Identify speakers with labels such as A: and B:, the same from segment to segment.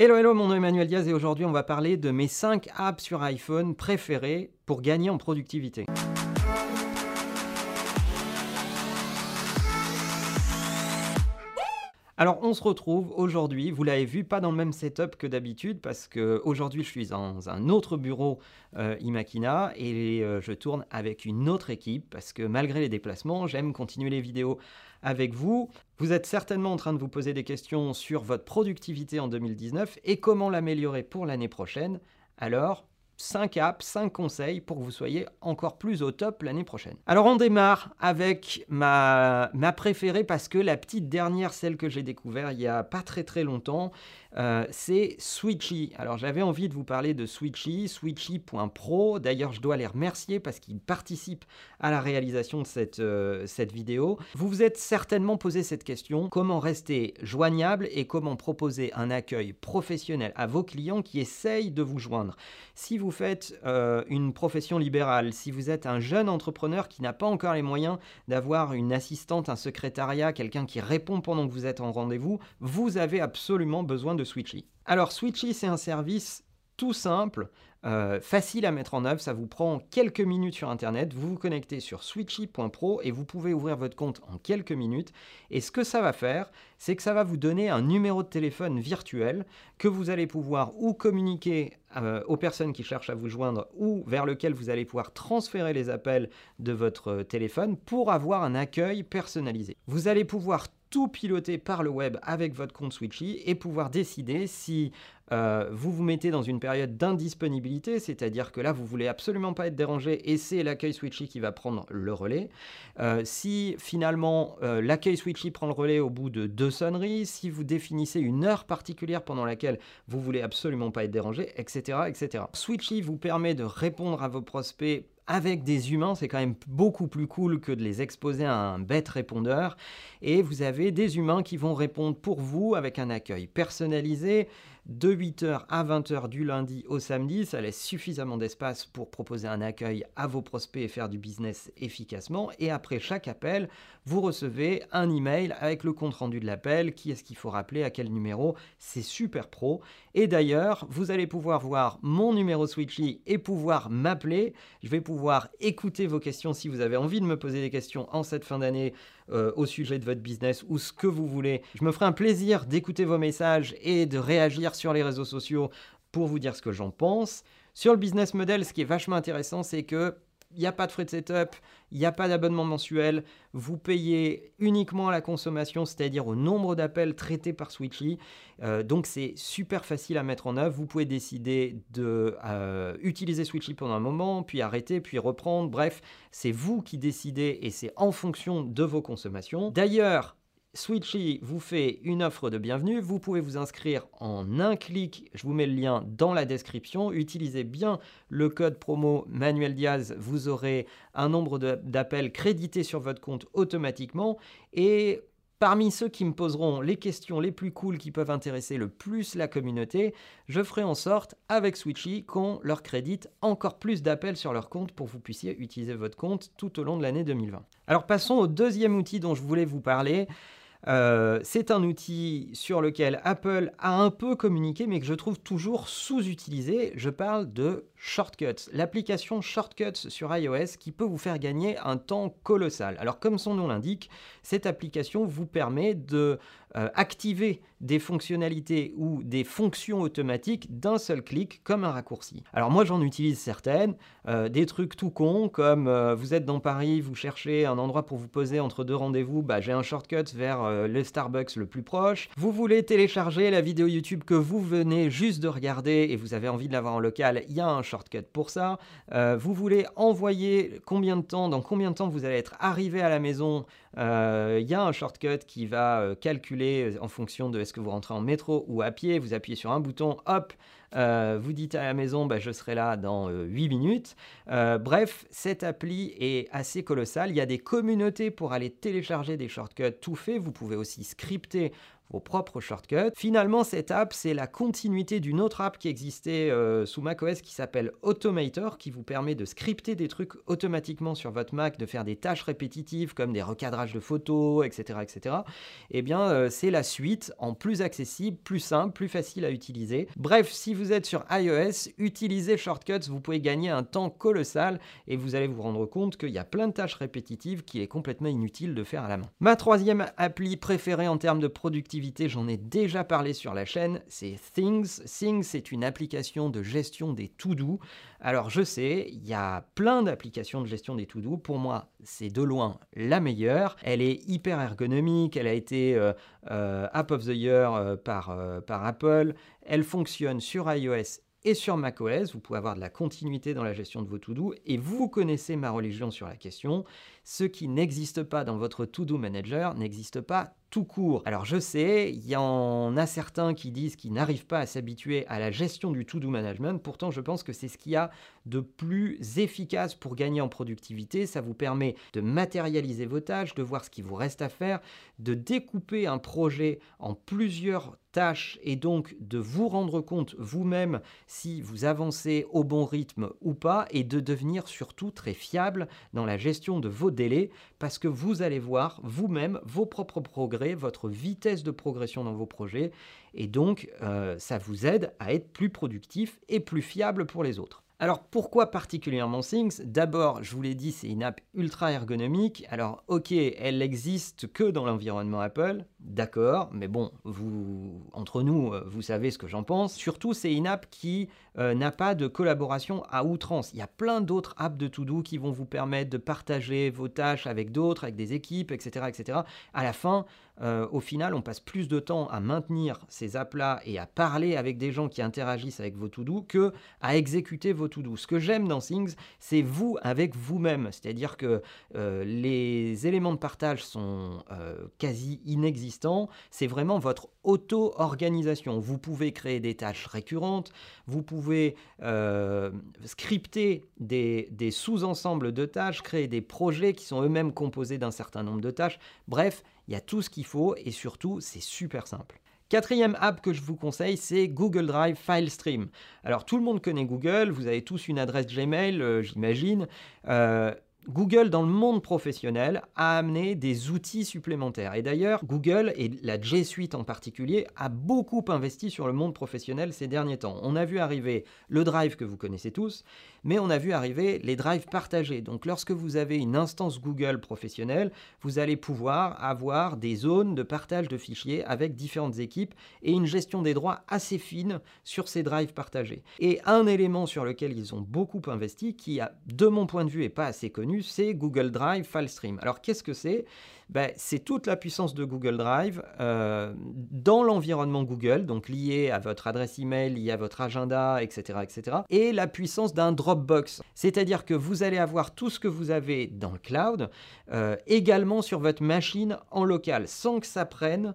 A: Hello, hello, mon nom est Emmanuel Diaz et aujourd'hui on va parler de mes 5 apps sur iPhone préférées pour gagner en productivité. Alors on se retrouve aujourd'hui, vous l'avez vu, pas dans le même setup que d'habitude parce que aujourd'hui je suis dans un autre bureau euh, Imakina et euh, je tourne avec une autre équipe parce que malgré les déplacements, j'aime continuer les vidéos avec vous. Vous êtes certainement en train de vous poser des questions sur votre productivité en 2019 et comment l'améliorer pour l'année prochaine. Alors, 5 apps, 5 conseils pour que vous soyez encore plus au top l'année prochaine. Alors on démarre avec ma, ma préférée parce que la petite dernière, celle que j'ai découvert il y a pas très très longtemps, euh, c'est Switchy. Alors j'avais envie de vous parler de Switchy, Switchy.pro. D'ailleurs je dois les remercier parce qu'ils participent à la réalisation de cette, euh, cette vidéo. Vous vous êtes certainement posé cette question, comment rester joignable et comment proposer un accueil professionnel à vos clients qui essayent de vous joindre? Si vous faites euh, une profession libérale, si vous êtes un jeune entrepreneur qui n'a pas encore les moyens d'avoir une assistante, un secrétariat, quelqu'un qui répond pendant que vous êtes en rendez-vous, vous avez absolument besoin de Switchy. Alors Switchy, c'est un service tout simple, euh, facile à mettre en œuvre, ça vous prend quelques minutes sur Internet, vous vous connectez sur switchy.pro et vous pouvez ouvrir votre compte en quelques minutes. Et ce que ça va faire, c'est que ça va vous donner un numéro de téléphone virtuel que vous allez pouvoir ou communiquer euh, aux personnes qui cherchent à vous joindre ou vers lequel vous allez pouvoir transférer les appels de votre téléphone pour avoir un accueil personnalisé. Vous allez pouvoir tout piloter par le web avec votre compte Switchy et pouvoir décider si euh, vous vous mettez dans une période d'indisponibilité, c'est-à-dire que là, vous voulez absolument pas être dérangé et c'est l'accueil Switchy qui va prendre le relais. Euh, si finalement euh, l'accueil Switchy prend le relais au bout de deux sonneries, si vous définissez une heure particulière pendant laquelle vous voulez absolument pas être dérangé, etc., etc. Switchy vous permet de répondre à vos prospects avec des humains, c'est quand même beaucoup plus cool que de les exposer à un bête répondeur. Et vous avez des humains qui vont répondre pour vous avec un accueil personnalisé de 8h à 20h du lundi au samedi. Ça laisse suffisamment d'espace pour proposer un accueil à vos prospects et faire du business efficacement. Et après chaque appel, vous recevez un email avec le compte rendu de l'appel, qui est-ce qu'il faut rappeler, à quel numéro? C'est super pro. Et d'ailleurs, vous allez pouvoir voir mon numéro Switchy et pouvoir m'appeler. Je vais pouvoir écouter vos questions si vous avez envie de me poser des questions en cette fin d'année euh, au sujet de votre business ou ce que vous voulez. Je me ferai un plaisir d'écouter vos messages et de réagir sur les réseaux sociaux pour vous dire ce que j'en pense. Sur le business model, ce qui est vachement intéressant, c'est que il n'y a pas de frais de setup, il n'y a pas d'abonnement mensuel, vous payez uniquement à la consommation, c'est-à-dire au nombre d'appels traités par Switchy. Euh, donc c'est super facile à mettre en œuvre. Vous pouvez décider de euh, utiliser Switchy pendant un moment, puis arrêter, puis reprendre. Bref, c'est vous qui décidez et c'est en fonction de vos consommations. D'ailleurs, Switchy vous fait une offre de bienvenue. Vous pouvez vous inscrire en un clic. Je vous mets le lien dans la description. Utilisez bien le code promo Manuel Diaz. Vous aurez un nombre d'appels crédités sur votre compte automatiquement. Et Parmi ceux qui me poseront les questions les plus cool qui peuvent intéresser le plus la communauté, je ferai en sorte, avec Switchy, qu'on leur crédite encore plus d'appels sur leur compte pour que vous puissiez utiliser votre compte tout au long de l'année 2020. Alors passons au deuxième outil dont je voulais vous parler. Euh, c'est un outil sur lequel Apple a un peu communiqué, mais que je trouve toujours sous-utilisé. Je parle de Shortcuts, l'application Shortcuts sur iOS qui peut vous faire gagner un temps colossal. Alors comme son nom l'indique, cette application vous permet de euh, activer des fonctionnalités ou des fonctions automatiques d'un seul clic comme un raccourci. Alors moi j'en utilise certaines, euh, des trucs tout cons comme euh, vous êtes dans Paris, vous cherchez un endroit pour vous poser entre deux rendez-vous, bah, j'ai un shortcut vers le Starbucks le plus proche. Vous voulez télécharger la vidéo YouTube que vous venez juste de regarder et vous avez envie de l'avoir en local, il y a un shortcut pour ça. vous voulez envoyer combien de temps, dans combien de temps vous allez être arrivé à la maison, il y a un shortcut qui va calculer euh, en fonction de est-ce que vous rentrez en métro ou à pied, vous appuyez sur un bouton, hop, euh, vous dites à la maison, bah, je serai là dans 8 euh, minutes. bref, cette appli est assez colossale. Il y a des communautés pour aller télécharger des shortcuts tout faits. Vous pouvez aussi scripter vos propres shortcuts. Finalement, cette app, c'est la continuité d'une autre app qui existait euh, sous macOS qui s'appelle Automator, qui vous permet de scripter des trucs automatiquement sur votre Mac, de faire des tâches répétitives comme des recadrages de photos, etc. etc. Eh bien, euh, c'est la suite en plus accessible, plus simple, plus facile à utiliser. Bref, si vous êtes sur iOS, utilisez Shortcuts, vous pouvez gagner un temps colossal et vous allez vous rendre compte qu'il y a plein de tâches répétitives qu'il est complètement inutile de faire à la main. Ma troisième appli préférée en termes de productivité, j'en ai déjà parlé sur la chaîne, c'est Things. Things, c'est une application de gestion des to-do. Alors je sais, il y a plein d'applications de gestion des to-do. Pour moi, c'est de loin la meilleure. Elle est hyper ergonomique, elle a été euh, euh, App of the Year euh, par, par Apple. Elle fonctionne sur iOS et sur macOS, vous pouvez avoir de la continuité dans la gestion de vos to-do et vous connaissez ma religion sur la question. Ce qui n'existe pas dans votre to-do manager n'existe pas tout court. Alors je sais, il y en a certains qui disent qu'ils n'arrivent pas à s'habituer à la gestion du to-do management, pourtant je pense que c'est ce qu'il y a de plus efficace pour gagner en productivité, ça vous permet de matérialiser vos tâches, de voir ce qui vous reste à faire, de découper un projet en plusieurs tâches et donc de vous rendre compte vous-même si vous avancez au bon rythme ou pas et de devenir surtout très fiable dans la gestion de vos délais parce que vous allez voir vous-même vos propres progrès, votre vitesse de progression dans vos projets et donc euh, ça vous aide à être plus productif et plus fiable pour les autres. Alors pourquoi particulièrement Things? D'abord, je vous l'ai dit, c'est une app ultra ergonomique. Alors ok, elle n'existe que dans l'environnement Apple, d'accord, mais bon, vous, entre nous, euh, vous savez ce que j'en pense. Surtout, c'est une app qui euh, n'a pas de collaboration à outrance. Il y a plein d'autres apps de to-do qui vont vous permettre de partager vos tâches avec d'autres, avec des équipes, etc. etc. À la fin, euh, au final, on passe plus de temps à maintenir ces apps-là et à parler avec des gens qui interagissent avec vos to-do que à exécuter vos to-do. Ce que j'aime dans Things, c'est vous avec vous-même. C'est-à-dire que les éléments de partage sont quasi inexistants. C'est vraiment votre auto-organisation. Vous pouvez créer des tâches récurrentes, vous pouvez scripter des, sous-ensembles de tâches, créer des projets qui sont eux-mêmes composés d'un certain nombre de tâches. Bref, il y a tout ce qu'il faut et surtout, c'est super simple. Quatrième app que je vous conseille, c'est Google Drive File Stream. Alors tout le monde connaît Google, vous avez tous une adresse Gmail, euh, j'imagine. Euh, Google, dans le monde professionnel, a amené des outils supplémentaires. Et d'ailleurs, Google, et la G Suite en particulier, a beaucoup investi sur le monde professionnel ces derniers temps. On a vu arriver le Drive que vous connaissez tous, mais on a vu arriver les drives partagés. Donc lorsque vous avez une instance Google professionnelle, vous allez pouvoir avoir des zones de partage de fichiers avec différentes équipes et une gestion des droits assez fine sur ces drives partagés. Et un élément sur lequel ils ont beaucoup investi, qui de mon point de vue, est pas assez connu, c'est Google Drive FileStream. Alors qu'est-ce que c'est? Ben, C'est toute la puissance de Google Drive euh, dans l'environnement Google, donc lié à votre adresse email, lié à votre agenda, etc. etc. et la puissance d'un Dropbox. C'est-à-dire que vous allez avoir tout ce que vous avez dans le cloud, euh, également sur votre machine en local, sans que ça prenne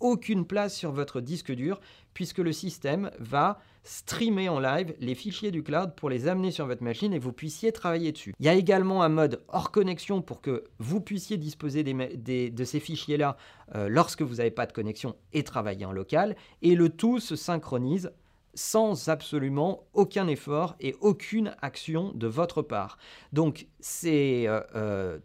A: aucune place sur votre disque dur, puisque le système va streamer en live les fichiers du cloud pour les amener sur votre machine et vous puissiez travailler dessus. Il y a également un mode hors connexion pour que vous puissiez disposer de ces fichiers-là euh, lorsque vous n'avez pas de connexion et travailler en local. Et le tout se synchronise sans absolument aucun effort et aucune action de votre part. Donc c'est euh, euh,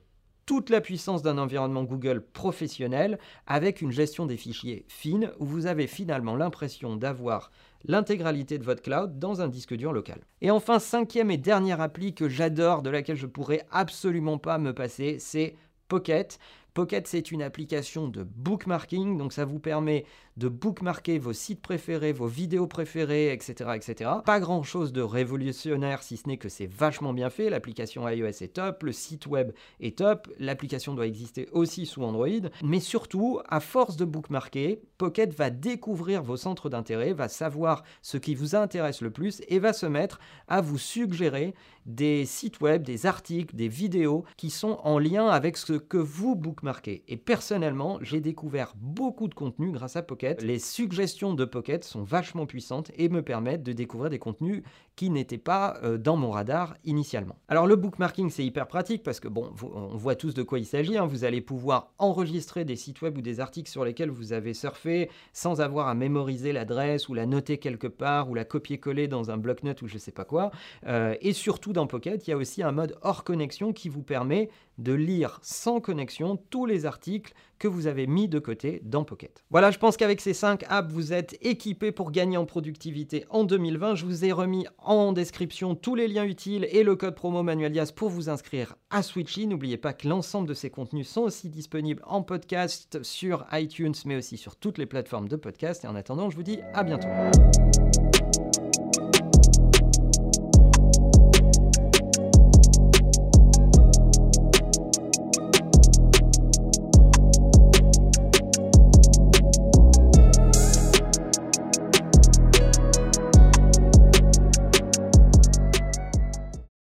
A: toute la puissance d'un environnement Google professionnel avec une gestion des fichiers fine où vous avez finalement l'impression d'avoir l'intégralité de votre cloud dans un disque dur local. Et enfin, cinquième et dernière appli que j'adore, de laquelle je pourrais absolument pas me passer, c'est Pocket. Pocket, c'est une application de bookmarking, donc ça vous permet de bookmarker vos sites préférés, vos vidéos préférées, etc. etc. Pas grand chose de révolutionnaire si ce n'est que c'est vachement bien fait. L'application iOS est top, le site web est top, l'application doit exister aussi sous Android. Mais surtout, à force de bookmarker, Pocket va découvrir vos centres d'intérêt, va savoir ce qui vous intéresse le plus et va se mettre à vous suggérer des sites web, des articles, des vidéos qui sont en lien avec ce que vous bookmarkez. Et personnellement, j'ai découvert beaucoup de contenu grâce à Pocket. Les suggestions de Pocket sont vachement puissantes et me permettent de découvrir des contenus qui n'étaient pas euh, dans mon radar initialement. Alors le bookmarking c'est hyper pratique parce que bon, on voit tous de quoi il s'agit. Hein. Vous allez pouvoir enregistrer des sites web ou des articles sur lesquels vous avez surfé sans avoir à mémoriser l'adresse ou la noter quelque part ou la copier-coller dans un bloc-notes ou je sais pas quoi. Euh, et surtout dans Pocket, il y a aussi un mode hors connexion qui vous permet de lire sans connexion tous les articles que vous avez mis de côté dans Pocket. Voilà, je pense qu'avec ces 5 apps, vous êtes équipé pour gagner en productivité en 2020. Je vous ai remis en description tous les liens utiles et le code promo Manualias pour vous inscrire à Switchy. N'oubliez pas que l'ensemble de ces contenus sont aussi disponibles en podcast sur iTunes, mais aussi sur toutes les plateformes de podcast. Et en attendant, je vous dis à bientôt.